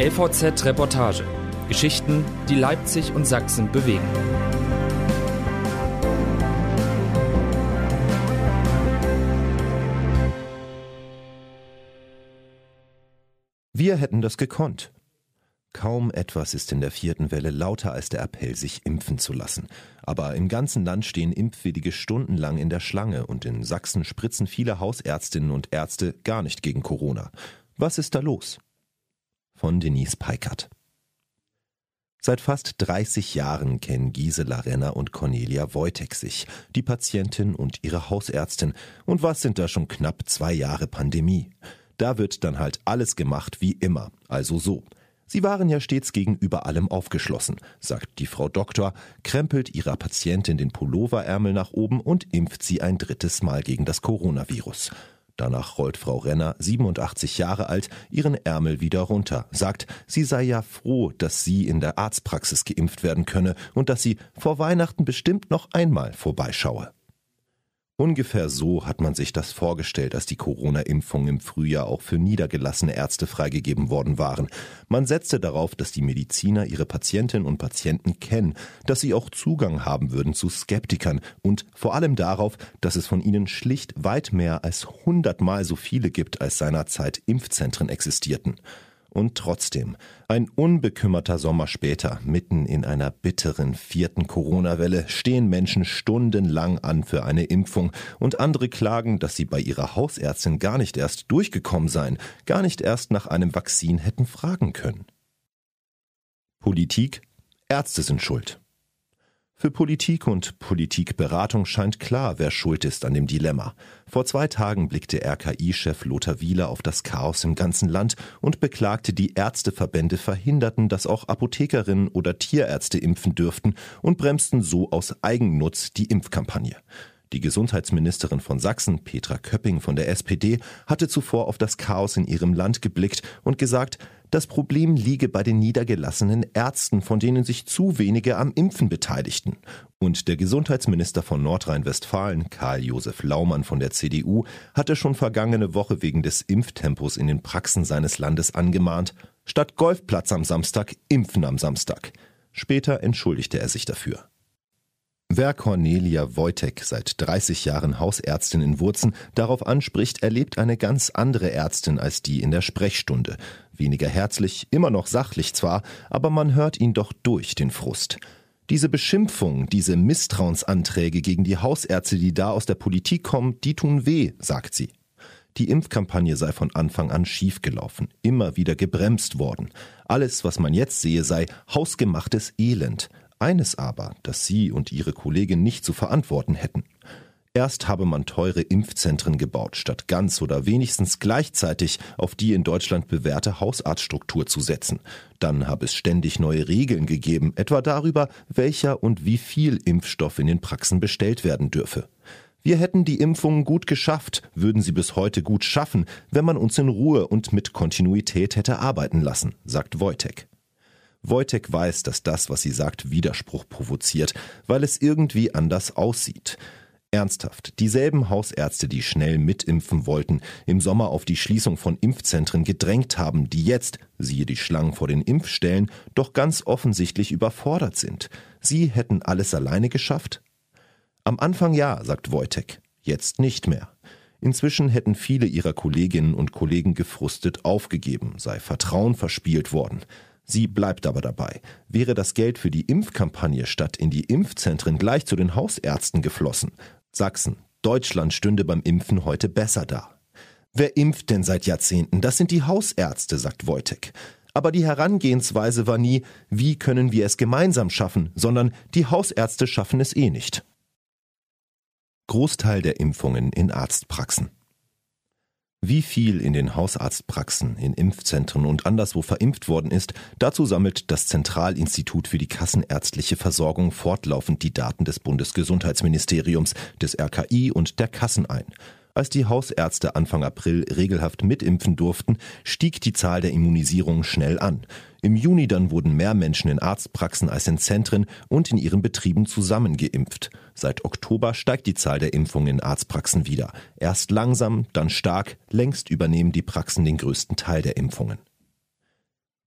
LVZ Reportage. Geschichten, die Leipzig und Sachsen bewegen. Wir hätten das gekonnt. Kaum etwas ist in der vierten Welle lauter als der Appell, sich impfen zu lassen. Aber im ganzen Land stehen Impfwillige stundenlang in der Schlange und in Sachsen spritzen viele Hausärztinnen und Ärzte gar nicht gegen Corona. Was ist da los? Von Denise Peikert. Seit fast 30 Jahren kennen Gisela Renner und Cornelia Wojtek sich, die Patientin und ihre Hausärztin. Und was sind da schon knapp zwei Jahre Pandemie? Da wird dann halt alles gemacht wie immer, also so. Sie waren ja stets gegenüber allem aufgeschlossen, sagt die Frau Doktor, krempelt ihrer Patientin den Pulloverärmel nach oben und impft sie ein drittes Mal gegen das Coronavirus. Danach rollt Frau Renner, 87 Jahre alt, ihren Ärmel wieder runter, sagt, sie sei ja froh, dass sie in der Arztpraxis geimpft werden könne und dass sie vor Weihnachten bestimmt noch einmal vorbeischaue. Ungefähr so hat man sich das vorgestellt, als die Corona-Impfungen im Frühjahr auch für niedergelassene Ärzte freigegeben worden waren. Man setzte darauf, dass die Mediziner ihre Patientinnen und Patienten kennen, dass sie auch Zugang haben würden zu Skeptikern und vor allem darauf, dass es von ihnen schlicht weit mehr als hundertmal so viele gibt, als seinerzeit Impfzentren existierten. Und trotzdem, ein unbekümmerter Sommer später, mitten in einer bitteren vierten Corona-Welle, stehen Menschen stundenlang an für eine Impfung und andere klagen, dass sie bei ihrer Hausärztin gar nicht erst durchgekommen seien, gar nicht erst nach einem Vakzin hätten fragen können. Politik, Ärzte sind schuld. Für Politik und Politikberatung scheint klar, wer schuld ist an dem Dilemma. Vor zwei Tagen blickte RKI-Chef Lothar Wieler auf das Chaos im ganzen Land und beklagte, die Ärzteverbände verhinderten, dass auch Apothekerinnen oder Tierärzte impfen dürften und bremsten so aus Eigennutz die Impfkampagne. Die Gesundheitsministerin von Sachsen, Petra Köpping von der SPD, hatte zuvor auf das Chaos in ihrem Land geblickt und gesagt, das Problem liege bei den niedergelassenen Ärzten, von denen sich zu wenige am Impfen beteiligten. Und der Gesundheitsminister von Nordrhein-Westfalen, Karl-Josef Laumann von der CDU, hatte schon vergangene Woche wegen des Impftempos in den Praxen seines Landes angemahnt, statt Golfplatz am Samstag, Impfen am Samstag. Später entschuldigte er sich dafür. Wer Cornelia Wojtek, seit 30 Jahren Hausärztin in Wurzen, darauf anspricht, erlebt eine ganz andere Ärztin als die in der Sprechstunde. Weniger herzlich, immer noch sachlich zwar, aber man hört ihn doch durch den Frust. Diese Beschimpfung, diese Misstrauensanträge gegen die Hausärzte, die da aus der Politik kommen, die tun weh, sagt sie. Die Impfkampagne sei von Anfang an schiefgelaufen, immer wieder gebremst worden. Alles, was man jetzt sehe, sei hausgemachtes Elend. Eines aber, das sie und ihre Kollegin nicht zu verantworten hätten. Erst habe man teure Impfzentren gebaut, statt ganz oder wenigstens gleichzeitig auf die in Deutschland bewährte Hausarztstruktur zu setzen. Dann habe es ständig neue Regeln gegeben, etwa darüber, welcher und wie viel Impfstoff in den Praxen bestellt werden dürfe. Wir hätten die Impfungen gut geschafft, würden sie bis heute gut schaffen, wenn man uns in Ruhe und mit Kontinuität hätte arbeiten lassen, sagt Wojtek. Wojtek weiß, dass das, was sie sagt, Widerspruch provoziert, weil es irgendwie anders aussieht. Ernsthaft, dieselben Hausärzte, die schnell mitimpfen wollten, im Sommer auf die Schließung von Impfzentren gedrängt haben, die jetzt, siehe die Schlangen vor den Impfstellen, doch ganz offensichtlich überfordert sind. Sie hätten alles alleine geschafft? Am Anfang ja, sagt Wojtek, jetzt nicht mehr. Inzwischen hätten viele ihrer Kolleginnen und Kollegen gefrustet aufgegeben, sei Vertrauen verspielt worden. Sie bleibt aber dabei. Wäre das Geld für die Impfkampagne statt in die Impfzentren gleich zu den Hausärzten geflossen, Sachsen, Deutschland stünde beim Impfen heute besser da. Wer impft denn seit Jahrzehnten? Das sind die Hausärzte, sagt Wojtek. Aber die Herangehensweise war nie, wie können wir es gemeinsam schaffen, sondern die Hausärzte schaffen es eh nicht. Großteil der Impfungen in Arztpraxen. Wie viel in den Hausarztpraxen, in Impfzentren und anderswo verimpft worden ist, dazu sammelt das Zentralinstitut für die kassenärztliche Versorgung fortlaufend die Daten des Bundesgesundheitsministeriums, des RKI und der Kassen ein. Als die Hausärzte Anfang April regelhaft mitimpfen durften, stieg die Zahl der Immunisierungen schnell an. Im Juni dann wurden mehr Menschen in Arztpraxen als in Zentren und in ihren Betrieben zusammen geimpft. Seit Oktober steigt die Zahl der Impfungen in Arztpraxen wieder. Erst langsam, dann stark, längst übernehmen die Praxen den größten Teil der Impfungen.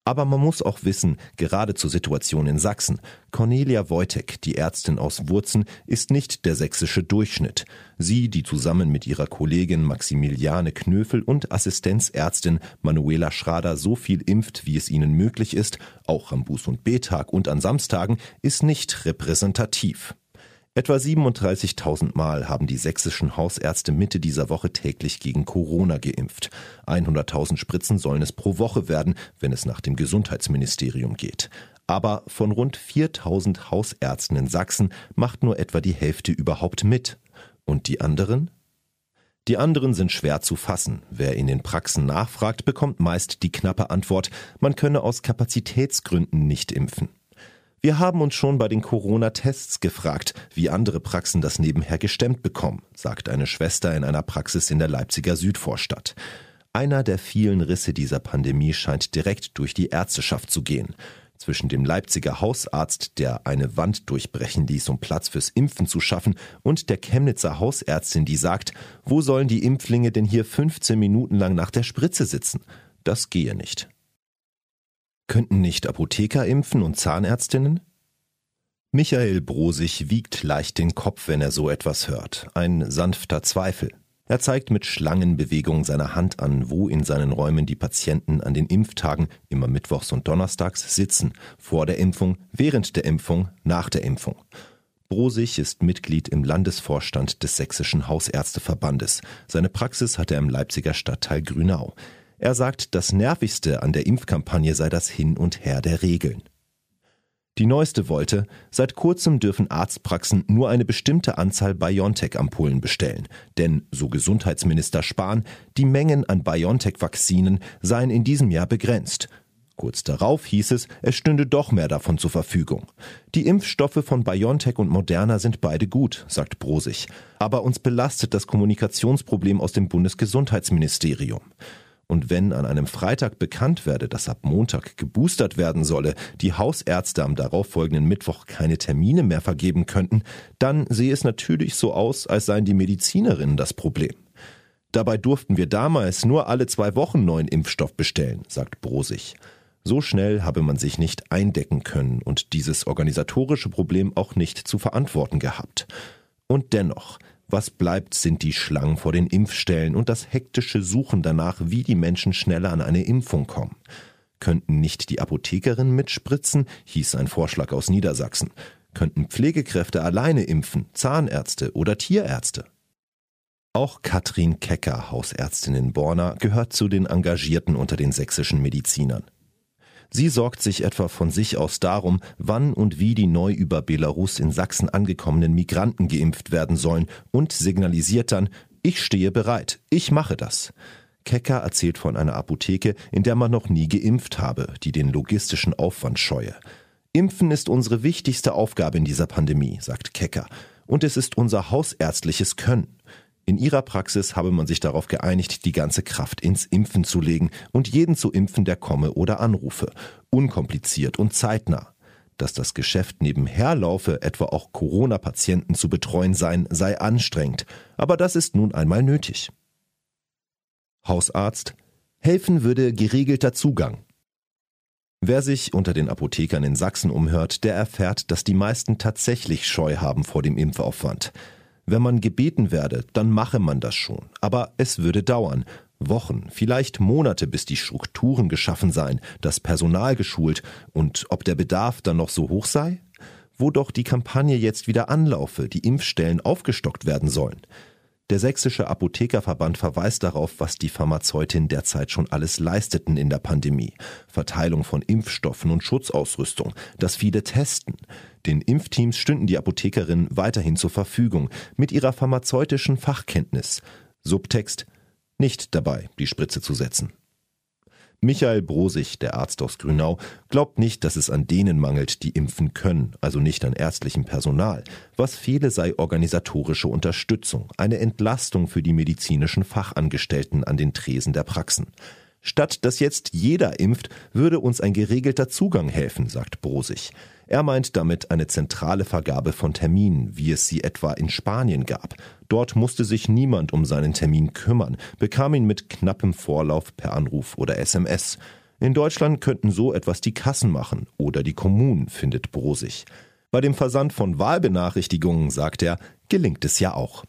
Aber man muss auch wissen, gerade zur Situation in Sachsen, Cornelia Wojtek, die Ärztin aus Wurzen, ist nicht der sächsische Durchschnitt. Sie, die zusammen mit ihrer Kollegin Maximiliane Knöfel und Assistenzärztin Manuela Schrader so viel impft, wie es ihnen möglich ist, auch am Buß- und B-Tag und an Samstagen, ist nicht repräsentativ. Etwa 37.000 Mal haben die sächsischen Hausärzte Mitte dieser Woche täglich gegen Corona geimpft. 100.000 Spritzen sollen es pro Woche werden, wenn es nach dem Gesundheitsministerium geht. Aber von rund 4.000 Hausärzten in Sachsen macht nur etwa die Hälfte überhaupt mit. Und die anderen? Die anderen sind schwer zu fassen. Wer in den Praxen nachfragt, bekommt meist die knappe Antwort, man könne aus Kapazitätsgründen nicht impfen. Wir haben uns schon bei den Corona-Tests gefragt, wie andere Praxen das nebenher gestemmt bekommen, sagt eine Schwester in einer Praxis in der Leipziger Südvorstadt. Einer der vielen Risse dieser Pandemie scheint direkt durch die Ärzteschaft zu gehen. Zwischen dem Leipziger Hausarzt, der eine Wand durchbrechen ließ, um Platz fürs Impfen zu schaffen, und der Chemnitzer Hausärztin, die sagt, wo sollen die Impflinge denn hier 15 Minuten lang nach der Spritze sitzen? Das gehe nicht. Könnten nicht Apotheker impfen und Zahnärztinnen? Michael Brosig wiegt leicht den Kopf, wenn er so etwas hört. Ein sanfter Zweifel. Er zeigt mit Schlangenbewegung seiner Hand an, wo in seinen Räumen die Patienten an den Impftagen, immer mittwochs und donnerstags, sitzen. Vor der Impfung, während der Impfung, nach der Impfung. Brosig ist Mitglied im Landesvorstand des Sächsischen Hausärzteverbandes. Seine Praxis hat er im Leipziger Stadtteil Grünau. Er sagt, das Nervigste an der Impfkampagne sei das Hin und Her der Regeln. Die neueste wollte, seit kurzem dürfen Arztpraxen nur eine bestimmte Anzahl BioNTech-Ampullen bestellen. Denn, so Gesundheitsminister Spahn, die Mengen an BioNTech-Vakzinen seien in diesem Jahr begrenzt. Kurz darauf hieß es, es stünde doch mehr davon zur Verfügung. Die Impfstoffe von BioNTech und Moderna sind beide gut, sagt Brosig. Aber uns belastet das Kommunikationsproblem aus dem Bundesgesundheitsministerium. Und wenn an einem Freitag bekannt werde, dass ab Montag geboostert werden solle, die Hausärzte am darauffolgenden Mittwoch keine Termine mehr vergeben könnten, dann sehe es natürlich so aus, als seien die Medizinerinnen das Problem. Dabei durften wir damals nur alle zwei Wochen neuen Impfstoff bestellen, sagt Brosig. So schnell habe man sich nicht eindecken können und dieses organisatorische Problem auch nicht zu verantworten gehabt. Und dennoch, was bleibt, sind die Schlangen vor den Impfstellen und das hektische Suchen danach, wie die Menschen schneller an eine Impfung kommen. Könnten nicht die Apothekerinnen mitspritzen, hieß ein Vorschlag aus Niedersachsen. Könnten Pflegekräfte alleine impfen, Zahnärzte oder Tierärzte? Auch Katrin Kecker, Hausärztin in Borna, gehört zu den Engagierten unter den sächsischen Medizinern. Sie sorgt sich etwa von sich aus darum, wann und wie die neu über Belarus in Sachsen angekommenen Migranten geimpft werden sollen und signalisiert dann, ich stehe bereit, ich mache das. Kecker erzählt von einer Apotheke, in der man noch nie geimpft habe, die den logistischen Aufwand scheue. Impfen ist unsere wichtigste Aufgabe in dieser Pandemie, sagt Kecker. Und es ist unser hausärztliches Können. In ihrer Praxis habe man sich darauf geeinigt, die ganze Kraft ins Impfen zu legen und jeden zu impfen, der komme oder anrufe. Unkompliziert und zeitnah. Dass das Geschäft nebenher laufe, etwa auch Corona-Patienten zu betreuen sein, sei anstrengend. Aber das ist nun einmal nötig. Hausarzt. Helfen würde geregelter Zugang. Wer sich unter den Apothekern in Sachsen umhört, der erfährt, dass die meisten tatsächlich Scheu haben vor dem Impfaufwand. Wenn man gebeten werde, dann mache man das schon. Aber es würde dauern. Wochen, vielleicht Monate, bis die Strukturen geschaffen seien, das Personal geschult und ob der Bedarf dann noch so hoch sei? Wo doch die Kampagne jetzt wieder anlaufe, die Impfstellen aufgestockt werden sollen. Der sächsische Apothekerverband verweist darauf, was die Pharmazeutinnen derzeit schon alles leisteten in der Pandemie. Verteilung von Impfstoffen und Schutzausrüstung, das viele Testen. Den Impfteams stünden die Apothekerinnen weiterhin zur Verfügung mit ihrer pharmazeutischen Fachkenntnis. Subtext nicht dabei, die Spritze zu setzen. Michael Brosig, der Arzt aus Grünau, glaubt nicht, dass es an denen mangelt, die impfen können, also nicht an ärztlichem Personal. Was fehle, sei organisatorische Unterstützung, eine Entlastung für die medizinischen Fachangestellten an den Tresen der Praxen. Statt dass jetzt jeder impft, würde uns ein geregelter Zugang helfen, sagt Brosig. Er meint damit eine zentrale Vergabe von Terminen, wie es sie etwa in Spanien gab. Dort musste sich niemand um seinen Termin kümmern, bekam ihn mit knappem Vorlauf per Anruf oder SMS. In Deutschland könnten so etwas die Kassen machen oder die Kommunen, findet Brosig. Bei dem Versand von Wahlbenachrichtigungen, sagt er, gelingt es ja auch.